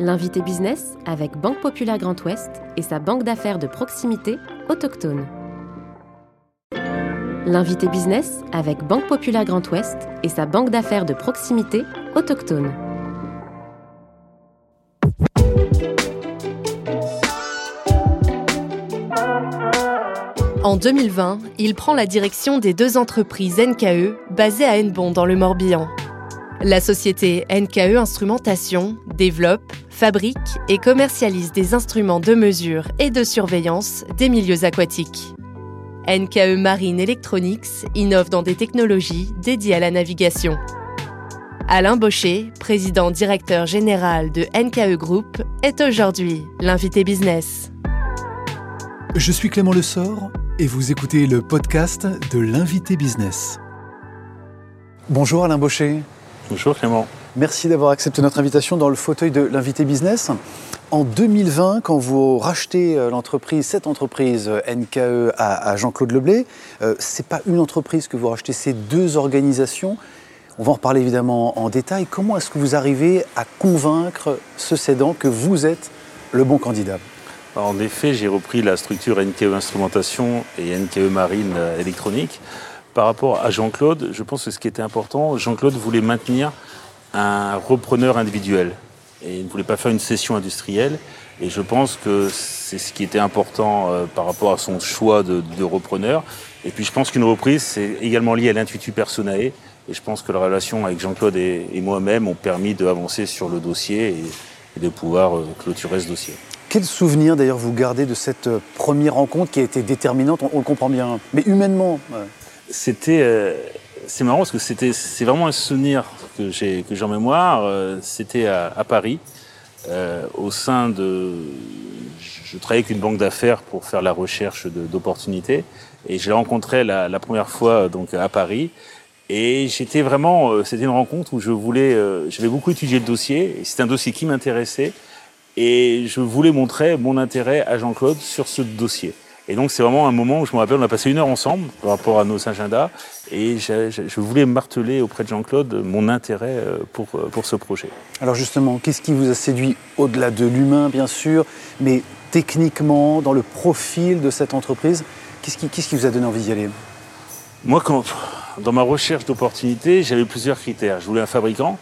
L'invité business avec Banque Populaire Grand Ouest et sa banque d'affaires de proximité autochtone. L'invité business avec Banque Populaire Grand Ouest et sa banque d'affaires de proximité autochtone. En 2020, il prend la direction des deux entreprises NKE basées à Hennebon dans le Morbihan. La société NKE Instrumentation développe, fabrique et commercialise des instruments de mesure et de surveillance des milieux aquatiques. NKE Marine Electronics innove dans des technologies dédiées à la navigation. Alain Baucher, président directeur général de NKE Group, est aujourd'hui l'invité business. Je suis Clément Lessort et vous écoutez le podcast de l'invité business. Bonjour Alain Baucher. Bonjour Clément. Merci d'avoir accepté notre invitation dans le fauteuil de l'invité business. En 2020, quand vous rachetez euh, l'entreprise, cette entreprise euh, NKE à, Jean-Claude Leblé, euh, ce n'est pas une entreprise que vous rachetez, c'est deux organisations. On va en reparler évidemment en détail. Comment est-ce que vous arrivez à convaincre ce cédant que vous êtes le bon candidat? En effet, j'ai repris la structure NKE Instrumentation et NKE Marine Électronique. Par rapport à Jean-Claude, je pense que ce qui était important, Jean-Claude voulait maintenir un repreneur individuel et il ne voulait pas faire une session industrielle. Et je pense que c'est ce qui était important euh, par rapport à son choix de, repreneur. Et puis je pense qu'une reprise, c'est également lié à l'intuitu personae. Et je pense que la relation avec Jean-Claude et, moi-même ont permis d'avancer sur le dossier et, de pouvoir euh, clôturer ce dossier. Quel souvenir d'ailleurs vous gardez de cette euh, première rencontre qui a été déterminante? On, le comprend bien, mais humainement C'était, c'est marrant parce que c'était, c'est vraiment un souvenir que j'ai que j'ai en mémoire, euh, c'était à, Paris, euh, au sein de. Je travaillais avec une banque d'affaires pour faire la recherche d'opportunités, et je l'ai rencontré la, première fois donc à Paris. Et j'étais vraiment, euh, c'était une rencontre où je voulais, j'avais beaucoup étudié le dossier, c'était un dossier qui m'intéressait, et je voulais montrer mon intérêt à Jean-Claude sur ce dossier. Et donc c'est vraiment un moment où je me rappelle, on a passé une heure ensemble par rapport à nos agendas, et je, voulais marteler auprès de Jean-Claude mon intérêt euh, pour, euh, pour ce projet. Alors justement, qu'est-ce qui vous a séduit au-delà de l'humain, bien sûr, mais techniquement, dans le profil de cette entreprise Qu'est-ce qui, qui, vous a donné envie d'y aller? Moi, quand, dans ma recherche d'opportunités, j'avais plusieurs critères. Je voulais un fabricant,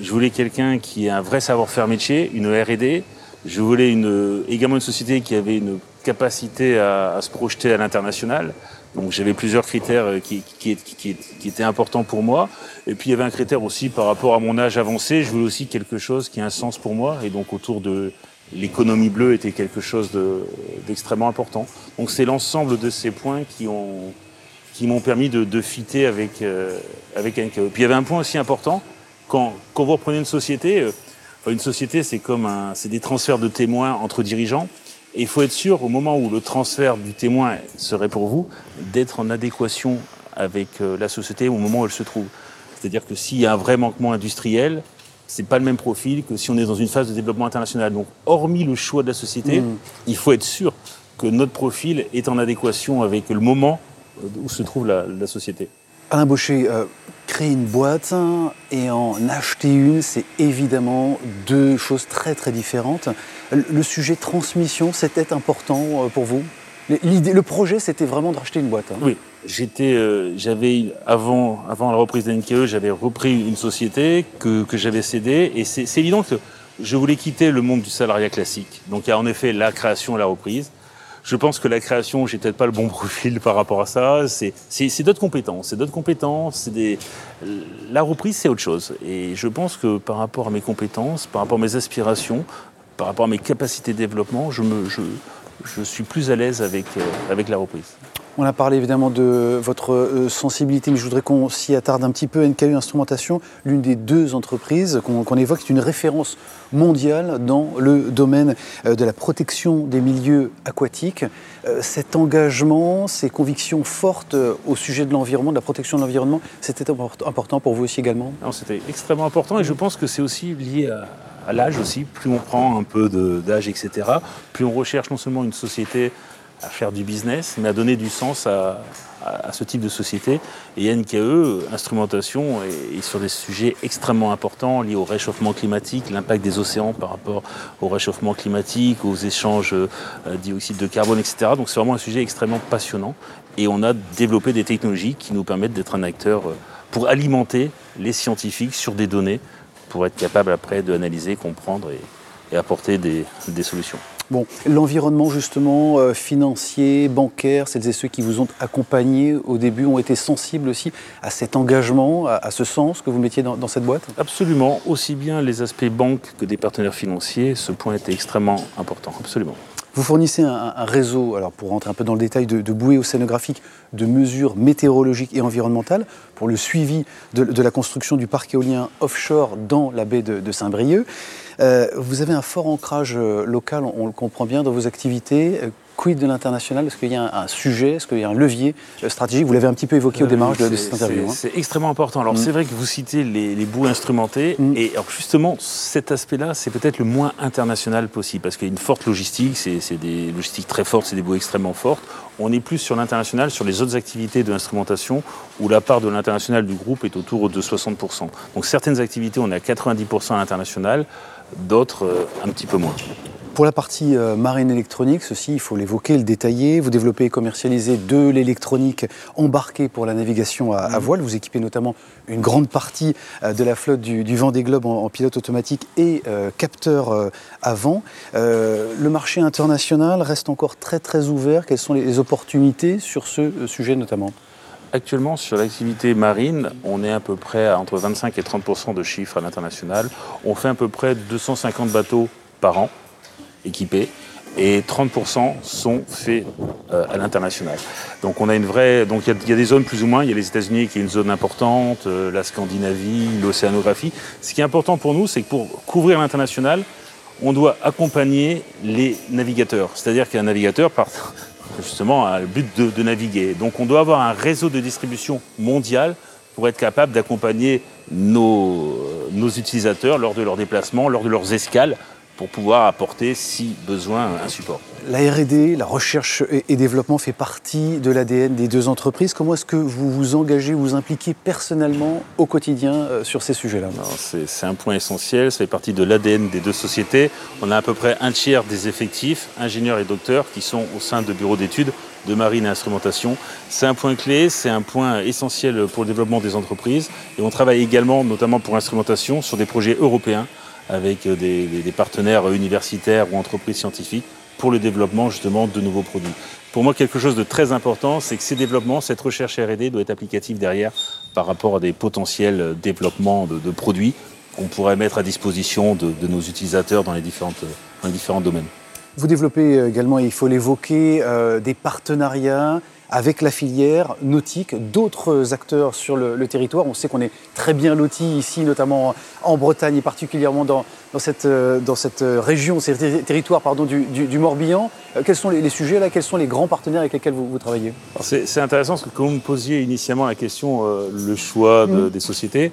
je voulais quelqu'un qui a un vrai savoir-faire métier, une R&D, je voulais une, également une société qui avait une capacité à, se projeter à l'international. Donc j'avais plusieurs critères euh, qui, étaient importants pour moi. Et puis il y avait un critère aussi par rapport à mon âge avancé. Je voulais aussi quelque chose qui a un sens pour moi. Et donc autour de l'économie bleue était quelque chose d'extrêmement important. Donc c'est l'ensemble de ces points qui ont qui m'ont permis de, fitter avec euh, Puis il y avait un point aussi important quand vous reprenez une société. Euh, une société, c'est comme c'est des transferts de témoins entre dirigeants. Et il faut être sûr, au moment où le transfert du témoin serait pour vous, d'être en adéquation avec euh, la société au moment où elle se trouve. C'est-à-dire que s'il y a un vrai manquement industriel, c'est pas le même profil que si on est dans une phase de développement international. Donc, hormis le choix de la société, mmh. il faut être sûr que notre profil est en adéquation avec le moment où se trouve la, société. Alain Baucher, euh, créer une boîte et en acheter une, c'est évidemment deux choses très très différentes. Le sujet transmission, c'était important euh, pour vous? Le projet, c'était vraiment de racheter une boîte. Hein? Oui, j'étais, euh, j'avais avant, avant la reprise d'NKE, j'avais repris une société que, que j'avais cédée, et c'est, évident que je voulais quitter le monde du salariat classique. Donc il y a en effet la création et la reprise. Je pense que la création, j'ai peut-être pas le bon profil par rapport à ça. C'est, d'autres compétences, c'est d'autres compétences. C'est. La reprise, c'est autre chose. Et je pense que par rapport à mes compétences, par rapport à mes aspirations, par rapport à mes capacités de développement, je, suis plus à l'aise avec, euh, avec la reprise. On a parlé évidemment de votre euh, sensibilité, mais je voudrais qu'on s'y attarde un petit peu. NKU Instrumentation, l'une des deux entreprises qu'on évoque, est une référence mondiale dans le domaine euh, de la protection des milieux aquatiques. Cet engagement, ces convictions fortes au sujet de l'environnement, de la protection de l'environnement, c'était important pour vous aussi également? C'était extrêmement important et je pense que c'est aussi lié à l'âge aussi. Plus on prend un peu d'âge, etc., plus on recherche non seulement une société à faire du business, mais à donner du sens à, ce type de société. Et NKE, instrumentation, est, sur des sujets extrêmement importants liés au réchauffement climatique, l'impact des océans par rapport au réchauffement climatique, aux échanges euh, dioxyde de carbone, etc. Donc c'est vraiment un sujet extrêmement passionnant. Et on a développé des technologies qui nous permettent d'être un acteur euh, pour alimenter les scientifiques sur des données, pour être capable après d'analyser, comprendre et, apporter des solutions. L'environnement justement euh, financier, bancaire, celles et ceux qui vous ont accompagné au début ont été sensibles aussi à cet engagement, à, ce sens que vous mettiez dans, cette boîte? Absolument, aussi bien les aspects banques que des partenaires financiers, ce point était extrêmement important, absolument. Vous fournissez un, réseau, alors pour rentrer un peu dans le détail, de, bouées océanographiques, de mesures météorologiques et environnementales pour le suivi de, la construction du parc éolien offshore dans la baie de, Saint-Brieuc. Euh, vous avez un fort ancrage euh, local, on, le comprend bien, dans vos activités. Euh, quid de l'international? Est-ce qu'il y a un, sujet? Est-ce qu'il y a un levier stratégique? Vous l'avez un petit peu évoqué au démarrage de, cette interview. Hein. C'est extrêmement important. Alors mm. c'est vrai que vous citez les, les bouts instrumentés. Mm. Et alors justement, cet aspect-là, c'est peut-être le moins international possible. Parce qu'il y a une forte logistique, c'est des logistiques très fortes, c'est des bouts extrêmement fortes. On est plus sur l'international, sur les autres activités de l'instrumentation, où la part de l'international du groupe est autour de 60%. Donc certaines activités, on est à 90% à l'international d'autres euh, un petit peu moins. Pour la partie euh, marine électronique, ceci, il faut l'évoquer, le détailler. Vous développez et commercialisez de l'électronique embarquée pour la navigation à, mhm. voile. Vous équipez notamment une grande partie euh, de la flotte du, du Vendée Globe en, pilote automatique et capteur avant. le marché international reste encore très très ouvert. Quelles sont les opportunités sur ce sujet notamment? Actuellement, sur l'activité marine, on est à peu près à entre 25 et 30% de chiffres à l'international. On fait à peu près 250 bateaux par an équipés et 30% sont faits euh, à l'international. Donc on a une vraie, donc il y, a des zones plus ou moins. Il y a les États-Unis qui est une zone importante, euh, la Scandinavie, l'océanographie. Ce qui est important pour nous, c'est que pour couvrir l'international, on doit accompagner les navigateurs. C'est-à-dire qu'un navigateur, part, justement a le but de, naviguer. Donc on doit avoir un réseau de distribution mondial pour être capable d'accompagner nos, nos utilisateurs lors de leurs déplacements, lors de leurs escales, pour pouvoir apporter, si besoin, un support. La RD, la recherche et développement fait partie de l'ADN des deux entreprises. Comment est-ce que vous vous engagez, vous impliquez personnellement au quotidien euh, sur ces sujets-là? C'est un point essentiel, ça fait partie de l'ADN des deux sociétés. On a à peu près un tiers des effectifs, ingénieurs et docteurs, qui sont au sein de bureaux d'études de marine et instrumentation. C'est un point clé, c'est un point essentiel pour le développement des entreprises. Et on travaille également, notamment pour l'instrumentation, sur des projets européens avec des, des, partenaires universitaires ou entreprises scientifiques pour le développement justement de nouveaux produits. Pour moi, quelque chose de très important, c'est que ces développements, cette recherche R&D doit être applicative derrière par rapport à des potentiels développements de, produits qu'on pourrait mettre à disposition de, nos utilisateurs dans les, différentes, dans les différents domaines. Vous développez également, il faut l'évoquer, euh, des partenariats avec la filière nautique, d'autres acteurs sur le, territoire. On sait qu'on est très bien loti ici, notamment en Bretagne et particulièrement dans, cette, euh, dans cette région, ces territoires pardon, du, Morbihan. Euh, quels sont les, sujets là? Quels sont les grands partenaires avec lesquels vous, travaillez? C'est intéressant parce que quand vous me posiez initialement la question, euh, le choix mmh. des sociétés,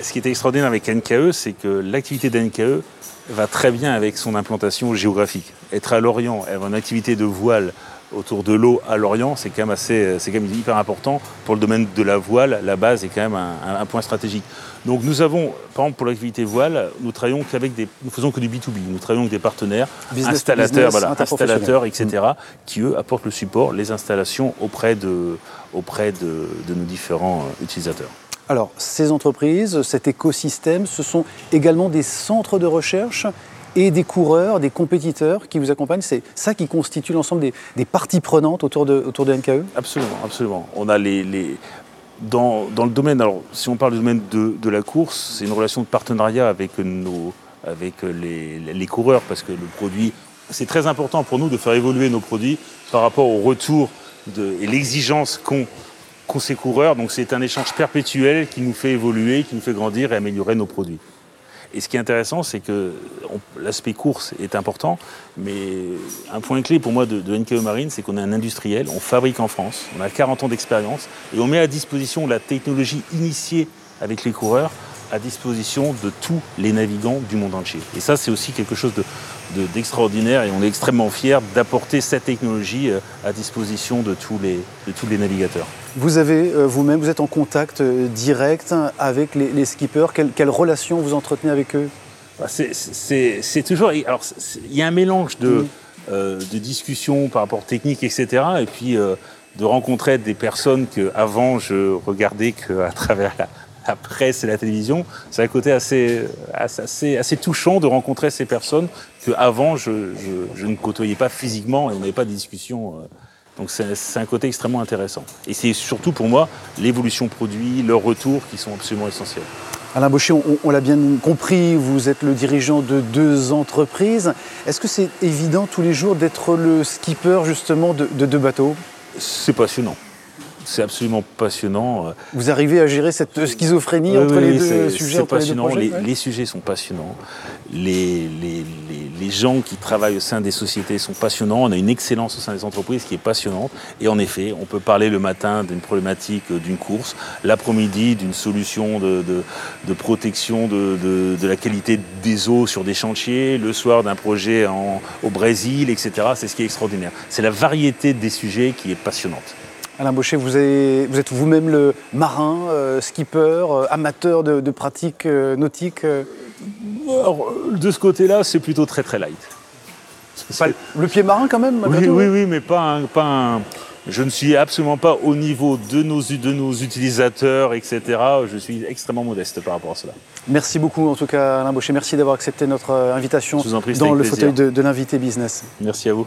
ce qui était extraordinaire avec NKE, c'est que l'activité d'NKE va très bien avec son implantation géographique. Être à Lorient, avoir une activité de voile autour de l'eau à Lorient, c'est quand même assez, c'est quand même hyper important pour le domaine de la voile. La base est quand même un, point stratégique. Donc nous avons, par exemple pour l'activité voile, nous travaillons qu'avec des, nous faisons que du B2B. Nous travaillons avec des partenaires, installateurs, voilà, installateurs, etc., mm. qui eux apportent le support, les installations auprès de, auprès de, de nos différents euh, utilisateurs. Alors, ces entreprises, cet écosystème, ce sont également des centres de recherche et des coureurs, des compétiteurs qui vous accompagnent. C'est ça qui constitue l'ensemble des, parties prenantes autour de, autour de NKE Absolument, absolument. On a les. Dans, dans, le domaine, alors si on parle du domaine de, de la course, c'est une relation de partenariat avec, nos, avec les, les coureurs parce que le produit, c'est très important pour nous de faire évoluer nos produits par rapport au retour de, et l'exigence qu'ont qu'ont ces coureurs. Donc c'est un échange perpétuel qui nous fait évoluer, qui nous fait grandir et améliorer nos produits. Et ce qui est intéressant, c'est que l'aspect course est important, mais un point clé pour moi de, de NKE Marine, c'est qu'on est un industriel, on fabrique en France, on a 40 ans d'expérience, et on met à disposition la technologie initiée avec les coureurs à disposition de tous les navigants du monde entier. Et ça, c'est aussi quelque chose d'extraordinaire et on est extrêmement fiers d'apporter cette technologie euh, à disposition de tous les, de tous les navigateurs. Vous avez euh, vous-même, vous êtes en contact euh, direct avec les, skippers. Quelle, quelle, relation vous entretenez avec eux? Bah, C'est toujours. Alors, il y a un mélange de, de discussions par rapport technique, etc. Et puis de rencontrer des personnes que avant je regardais qu'à travers la, presse et la télévision. C'est un côté assez, assez, assez, touchant de rencontrer ces personnes que avant je, je, ne côtoyais pas physiquement et on n'avait pas de discussion. Euh. Donc c'est un côté extrêmement intéressant. Et c'est surtout pour moi l'évolution produit, leur retour qui sont absolument essentiels. Alain Baucher, on, l'a bien compris, vous êtes le dirigeant de deux entreprises. Est-ce que c'est évident tous les jours d'être le skipper justement de deux bateaux? C'est passionnant. C'est absolument passionnant. Vous arrivez à gérer cette schizophrénie entre les deux sujets C'est passionnant. Les, sujets sont passionnants. Les, les, gens qui travaillent au sein des sociétés sont passionnants. On a une excellence au sein des entreprises qui est passionnante. Et en effet, on peut parler le matin d'une problématique d'une course, l'après-midi d'une solution de, de, protection de, de, la qualité des eaux sur des chantiers, le soir d'un projet en, au Brésil, etc. C'est ce qui est extraordinaire. C'est la variété des sujets qui est passionnante. Alain Baucher, vous, êtes vous-même le marin, euh, skipper, euh, amateur de, pratiques euh, nautiques De ce côté-là, c'est plutôt très très light. le pied marin quand même Oui, oui, oui, mais pas pas Je ne suis absolument pas au niveau de nos, de nos utilisateurs, etc. Je suis extrêmement modeste par rapport à cela. Merci beaucoup en tout cas Alain Baucher. Merci d'avoir accepté notre invitation dans le fauteuil de, de l'invité business. Merci à vous.